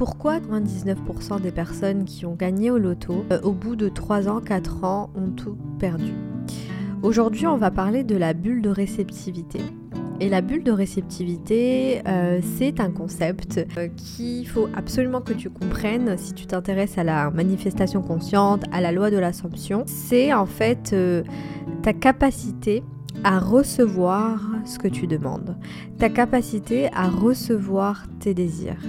pourquoi 99% des personnes qui ont gagné au loto, euh, au bout de 3 ans, 4 ans, ont tout perdu? Aujourd'hui, on va parler de la bulle de réceptivité. Et la bulle de réceptivité, euh, c'est un concept euh, qu'il faut absolument que tu comprennes si tu t'intéresses à la manifestation consciente, à la loi de l'assomption. C'est en fait ta capacité à recevoir ce que tu demandes, ta capacité à recevoir tes désirs.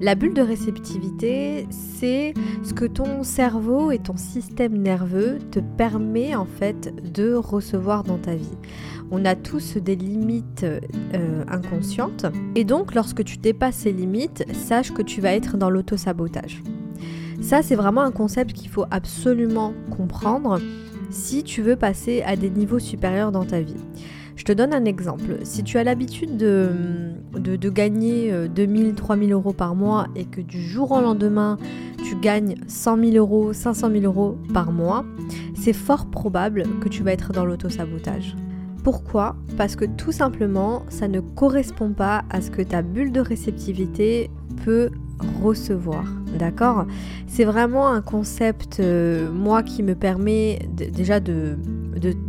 La bulle de réceptivité, c'est ce que ton cerveau et ton système nerveux te permet en fait de recevoir dans ta vie. On a tous des limites euh, inconscientes et donc lorsque tu dépasses ces limites, sache que tu vas être dans l'auto-sabotage. Ça, c'est vraiment un concept qu'il faut absolument comprendre si tu veux passer à des niveaux supérieurs dans ta vie. Je te donne un exemple. Si tu as l'habitude de, de, gagner 2000, euh, 3000 euros par mois et que du jour au lendemain, tu gagnes 100 000 euros, 500 000 euros par mois, c'est fort probable que tu vas être dans l'auto-sabotage. Pourquoi? Parce que tout simplement, ça ne correspond pas à ce que ta bulle de réceptivité peut recevoir. D'accord? C'est vraiment un concept, euh, moi, qui me permet déjà de,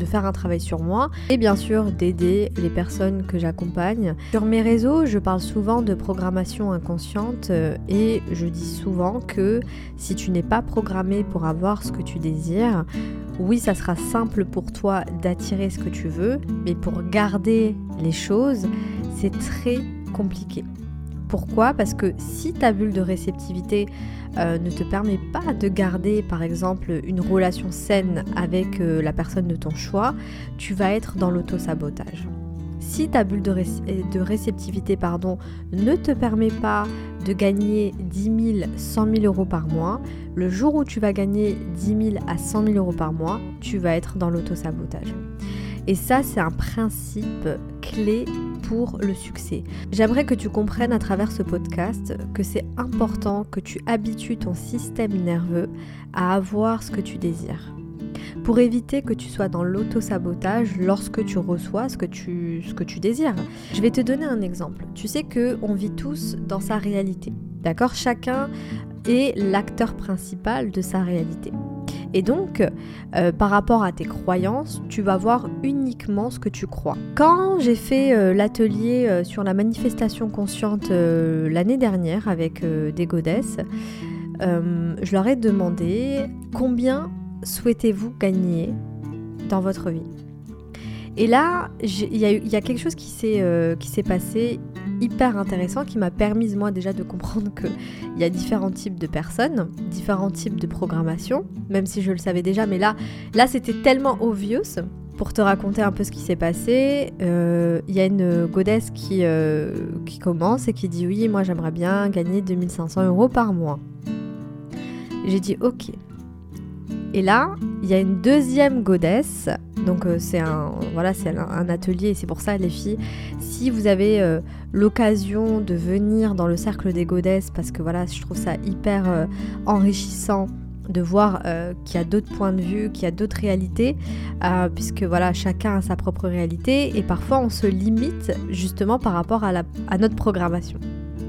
faire un travail sur moi et bien sûr d'aider les personnes que j'accompagne. Sur mes réseaux, je parle souvent de programmation inconsciente euh, et je dis souvent que si tu n'es pas programmé pour avoir ce que tu désires, oui, ça sera simple pour toi d'attirer ce que tu veux, mais pour garder les choses, c'est très compliqué. Pourquoi? Parce que si ta bulle de réceptivité euh, ne te permet pas de garder par exemple une relation saine avec euh, la personne de ton choix, tu vas être dans l'auto-sabotage. Si ta bulle de, de, réceptivité ne te permet pas de gagner 10 000, 100 000 euros par mois, le jour où tu vas gagner 10 000 à 100 000 euros par mois, tu vas être dans l'auto-sabotage. Et ça, c'est un principe clé pour le succès. J'aimerais que tu comprennes à travers ce podcast que c'est important que tu habitues ton système nerveux à avoir ce que tu désires. Pour éviter que tu sois dans l'auto-sabotage lorsque tu reçois ce que tu, désires. Je vais te donner un exemple. Tu sais que on vit tous dans sa réalité. D'accord? Chacun est l'acteur principal de sa réalité. Et donc, euh, par rapport à tes croyances, tu vas voir uniquement ce que tu crois. Quand j'ai fait euh, l'atelier euh, sur la manifestation consciente l'année dernière avec des godesses, je leur ai demandé combien souhaitez-vous gagner dans votre vie? Et là, il y, a quelque chose qui s'est passé hyper intéressant qui m'a permis moi déjà de comprendre qu'il y a différents types de personnes, différents types de programmation, même si je le savais déjà, mais là, là c'était tellement obvious. Pour te raconter un peu ce qui s'est passé, euh, il y a une godesse qui, euh, qui commence et qui dit oui, moi j'aimerais bien gagner 2500 euros par mois. J'ai dit ok. Et là, il y a une deuxième godesse. Donc euh, c'est un voilà, c'est un, atelier et c'est pour ça les filles, si vous avez euh, l'occasion de venir dans le cercle des godesses parce que voilà, je trouve ça hyper euh, enrichissant de voir qu'il y a d'autres points de vue, qu'il y a d'autres réalités, puisque voilà, chacun a sa propre réalité et parfois on se limite justement par rapport à, notre programmation.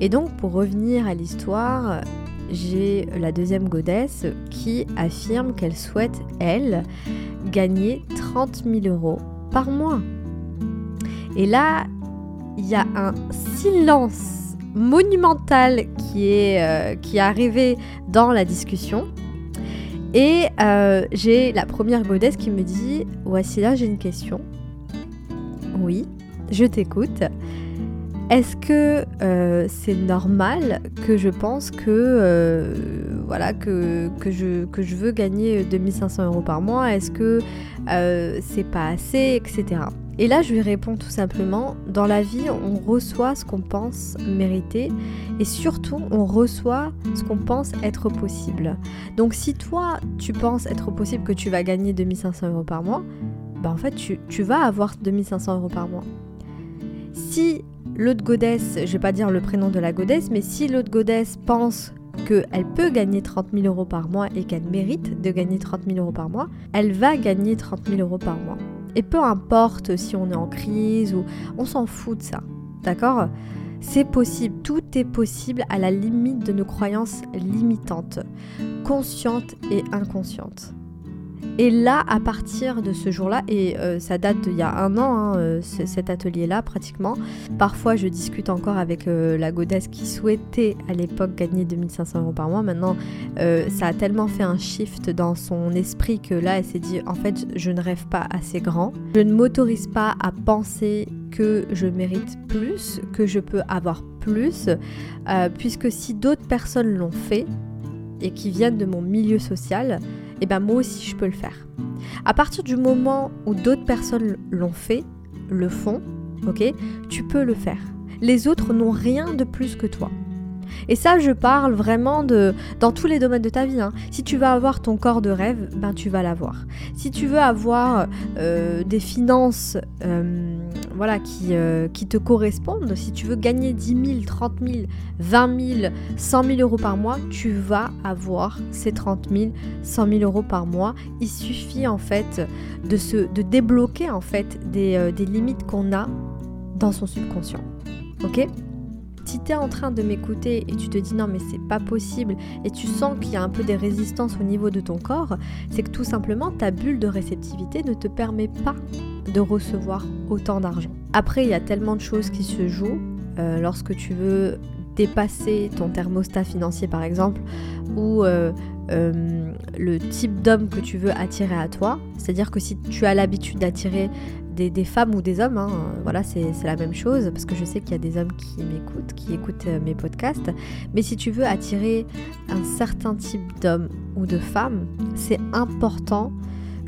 Et donc pour revenir à l'histoire, j'ai la deuxième godesse qui affirme qu'elle souhaite, elle, gagner 30 000 euros par mois. Et là, il y a un silence monumental qui est, euh, arrivé dans la discussion. Et euh, j'ai la première godesse qui me dit Voici là, j'ai une question. Oui, je t'écoute. Est-ce que euh, c'est normal que je pense que euh, voilà que, je, veux gagner 2500 euros par mois? Est-ce que euh, c'est pas assez, etc. Et là, je lui réponds tout simplement dans la vie, on reçoit ce qu'on pense mériter et surtout, on reçoit ce qu'on pense être possible. Donc, si toi, tu penses être possible que tu vas gagner 2500 euros par mois, bah en fait, tu, tu vas avoir 2500 euros par mois. Si l'autre godesse, je vais pas dire le prénom de la godesse, mais si l'autre godesse pense qu'elle peut gagner 30 000 euros par mois et qu'elle mérite de gagner 30 000 euros par mois, elle va gagner 30 000 euros par mois. Et peu importe si on est en crise ou on s'en fout de ça, d'accord? C'est possible, tout est possible à la limite de nos croyances limitantes, conscientes et inconscientes. Et là, à partir de ce jour-là, et euh, ça date d'il y a un an, hein, euh, cet atelier-là pratiquement, parfois je discute encore avec euh, la godesse qui souhaitait à l'époque gagner 2500 euros par mois. Maintenant, ça a tellement fait un shift dans son esprit que là, elle s'est dit, en fait, je ne rêve pas assez grand. Je ne m'autorise pas à penser que je mérite plus, que je peux avoir plus, puisque si d'autres personnes l'ont fait, et qui viennent de mon milieu social, et eh ben moi aussi je peux le faire. À partir du moment où d'autres personnes l'ont fait, le font, ok, tu peux le faire. Les autres n'ont rien de plus que toi. Et ça, je parle vraiment de dans tous les domaines de ta vie. Hein. Si tu veux avoir ton corps de rêve, ben tu vas l'avoir. Si tu veux avoir euh, des finances, euh, voilà, qui, euh, qui te correspondent, si tu veux gagner 10 000, 30 000, 20 000, 100 000 euros par mois, tu vas avoir ces 30 000, 100 000 euros par mois. Il suffit en fait de, se, de débloquer en fait des, des limites qu'on a dans son subconscient. Ok? Si tu es en train de m'écouter et tu te dis non mais c'est pas possible et tu sens qu'il y a un peu des résistances au niveau de ton corps, c'est que tout simplement ta bulle de réceptivité ne te permet pas de recevoir autant d'argent. Après, il y a tellement de choses qui se jouent euh, lorsque tu veux dépasser ton thermostat financier par exemple ou euh, euh, le type d'homme que tu veux attirer à toi. C'est-à-dire que si tu as l'habitude d'attirer des, femmes ou des hommes, hein. voilà, c'est la même chose, parce que je sais qu'il y a des hommes qui m'écoutent, qui écoutent mes podcasts. Mais si tu veux attirer un certain type d'homme ou de femme, c'est important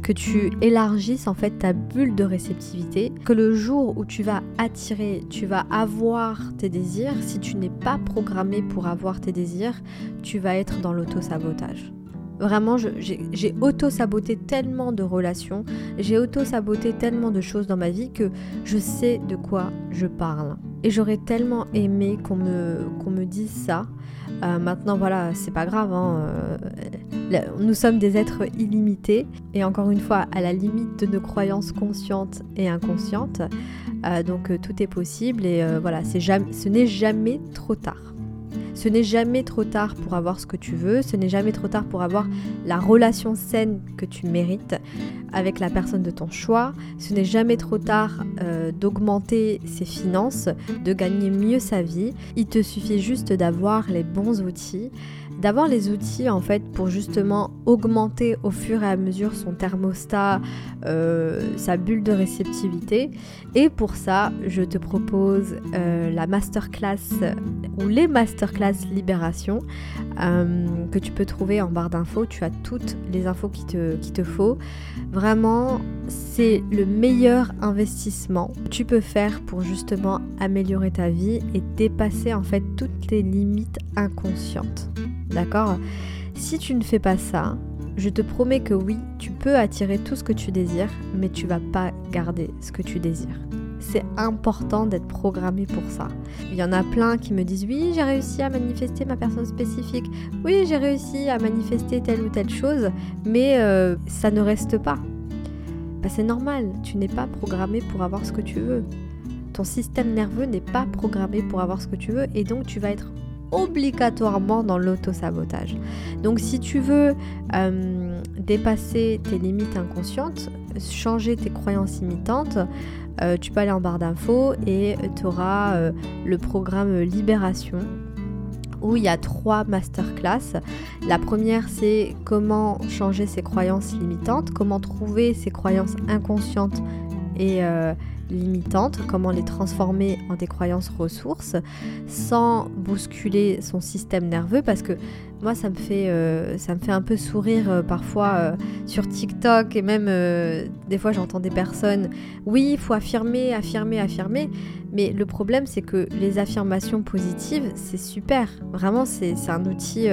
que tu élargisses en fait ta bulle de réceptivité, que le jour où tu vas attirer, tu vas avoir tes désirs, si tu n'es pas programmé pour avoir tes désirs, tu vas être dans l'auto-sabotage. Vraiment, j'ai auto-saboté tellement de relations, j'ai auto-saboté tellement de choses dans ma vie que je sais de quoi je parle. Et j'aurais tellement aimé qu'on me, qu'on me dise ça. Euh, maintenant, voilà, c'est pas grave. Hein, euh, nous sommes des êtres illimités. Et encore une fois, à la limite de nos croyances conscientes et inconscientes. Euh, donc, tout est possible. Et voilà, ce n'est jamais trop tard. Ce n'est jamais trop tard pour avoir ce que tu veux, ce n'est jamais trop tard pour avoir la relation saine que tu mérites avec la personne de ton choix, ce n'est jamais trop tard euh, d'augmenter ses finances, de gagner mieux sa vie, il te suffit juste d'avoir les bons outils d'avoir les outils en fait pour justement augmenter au fur et à mesure son thermostat, euh, sa bulle de réceptivité. Et pour ça, je te propose euh, la masterclass ou les masterclass Libération que tu peux trouver en barre d'infos. Tu as toutes les infos qui te, qui te faut. C'est le meilleur investissement que tu peux faire pour justement améliorer ta vie et dépasser en fait toutes les limites inconscientes. D'accord? Si tu ne fais pas ça, je te promets que oui, tu peux attirer tout ce que tu désires, mais tu vas pas garder ce que tu désires. C'est important d'être programmé pour ça. Il y en a plein qui me disent oui, j'ai réussi à manifester ma personne spécifique. Oui, j'ai réussi à manifester telle ou telle chose, mais euh, ça ne reste pas. Bah, c'est normal, tu n'es pas programmé pour avoir ce que tu veux. Ton système nerveux n'est pas programmé pour avoir ce que tu veux et donc tu vas être obligatoirement dans l'auto-sabotage. Donc si tu veux euh, dépasser tes limites inconscientes, changer tes croyances imitantes, euh, tu peux aller en barre d'infos et tu auras euh, le programme Libération où il y a trois masterclass. La première, c'est comment changer ses croyances limitantes, comment trouver ses croyances inconscientes et limitantes, comment les transformer en des croyances ressources sans bousculer son système nerveux parce que moi ça me fait, euh, ça me fait un peu sourire euh, parfois euh, sur TikTok et même des fois j'entends des personnes oui il faut affirmer, affirmer, affirmer mais le problème c'est que les affirmations positives c'est super. Vraiment c'est un outil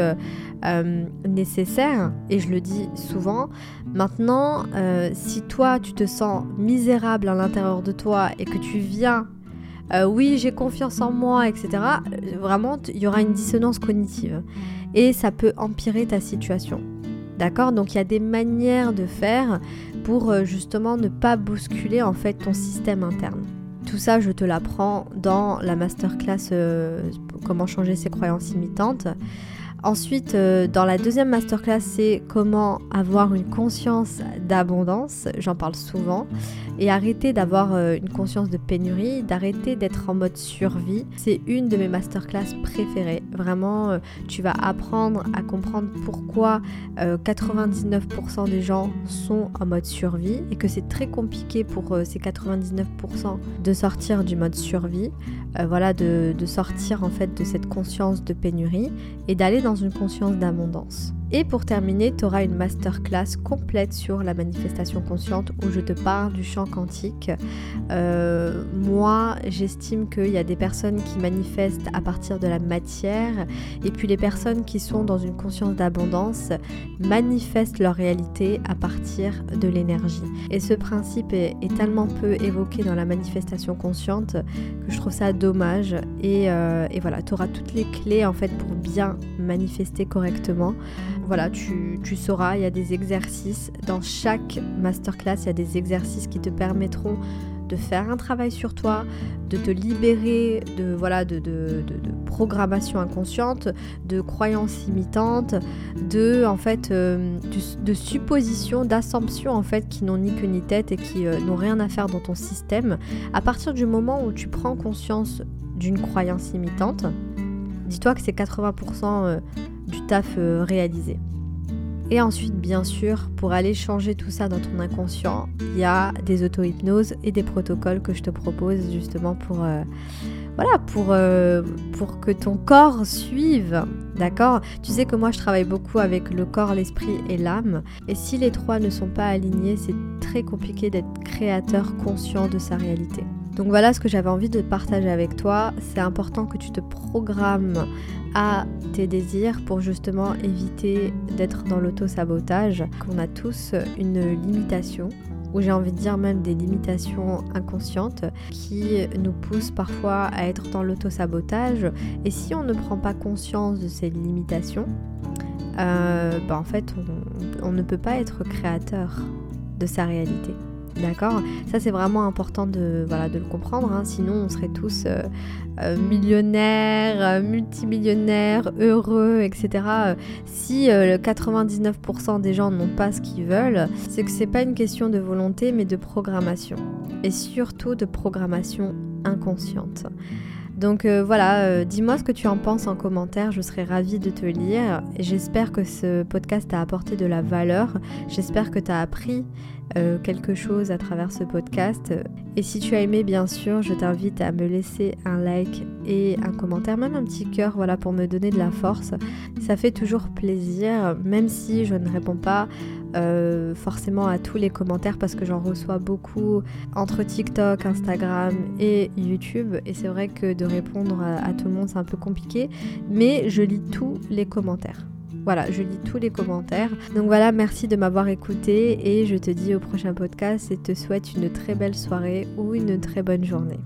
nécessaire et je le dis souvent. Maintenant si toi tu te sens misérable à l'intérieur de toi et que tu viens oui j'ai confiance en moi etc vraiment il y aura une dissonance cognitive et ça peut empirer ta situation. D'accord? Donc il y a des manières de faire pour euh, justement ne pas bousculer en fait ton système interne. Tout ça, je te l'apprends dans la masterclass Comment changer ses croyances imitantes. Ensuite, euh, dans la deuxième masterclass, c'est comment avoir une conscience d'abondance. J'en parle souvent. Et arrêter d'avoir euh, une conscience de pénurie, d'arrêter d'être en mode survie. C'est une de mes masterclass préférées. Vraiment, euh, tu vas apprendre à comprendre pourquoi 99% des gens sont en mode survie et que c'est très compliqué pour ces 99% de sortir du mode survie. voilà, de, sortir en fait de cette conscience de pénurie et d'aller dans une conscience d'abondance. Et pour terminer, tu auras une masterclass complète sur la manifestation consciente où je te parle du champ quantique. Euh, moi, j'estime qu'il y a des personnes qui manifestent à partir de la matière et puis les personnes qui sont dans une conscience d'abondance manifestent leur réalité à partir de l'énergie. Et ce principe est, tellement peu évoqué dans la manifestation consciente que je trouve ça dommage. Et, euh, et voilà, tu auras toutes les clés en fait pour bien manifester correctement voilà, tu, sauras, il y a des exercices. Dans chaque masterclass, il y a des exercices qui te permettront de faire un travail sur toi, de te libérer de, voilà, de, de, programmation inconsciente, de croyances imitantes, de, en fait, euh, de, suppositions, d'assumptions en fait, qui n'ont ni queue ni tête et qui euh, n'ont rien à faire dans ton système. À partir du moment où tu prends conscience d'une croyance imitante, dis-toi que c'est 80% du taf euh, réalisé. Et ensuite, bien sûr, pour aller changer tout ça dans ton inconscient, il y a des auto-hypnoses et des protocoles que je te propose justement pour, euh, voilà, pour, euh, pour que ton corps suive. D'accord? Tu sais que moi je travaille beaucoup avec le corps, l'esprit et l'âme. Et si les trois ne sont pas alignés, c'est très compliqué d'être créateur conscient de sa réalité. Donc voilà ce que j'avais envie de partager avec toi. C'est important que tu te programmes à tes désirs pour justement éviter d'être dans l'auto-sabotage, qu'on a tous une limitation ou j'ai envie de dire même des limitations inconscientes qui nous poussent parfois à être dans l'auto-sabotage. Et si on ne prend pas conscience de ces limitations, euh, bah, en fait on ne peut pas être créateur de sa réalité. D'accord Ça, c'est vraiment important de, voilà, de le comprendre. Hein. Sinon, on serait tous euh, euh, millionnaires, euh, multimillionnaires, heureux, etc. Si 99% des gens n'ont pas ce qu'ils veulent, c'est que c'est pas une question de volonté, mais de programmation. Et surtout de programmation inconsciente. Donc voilà, dis-moi ce que tu en penses en commentaire, je serais ravie de te lire. J'espère que ce podcast t'a apporté de la valeur, j'espère que tu as appris euh, quelque chose à travers ce podcast. Et si tu as aimé, bien sûr, je t'invite à me laisser un like et un commentaire, même un petit cœur, voilà, pour me donner de la force. Ça fait toujours plaisir, même si je ne réponds pas euh, forcément à tous les commentaires parce que j'en reçois beaucoup entre TikTok, Instagram et YouTube. Et c'est vrai que de répondre à tout le monde, c'est un peu compliqué, mais je lis tous les commentaires. Voilà, je lis tous les commentaires. Donc voilà, merci de m'avoir écouté et je te dis au prochain podcast et te souhaite une très belle soirée ou une très bonne journée.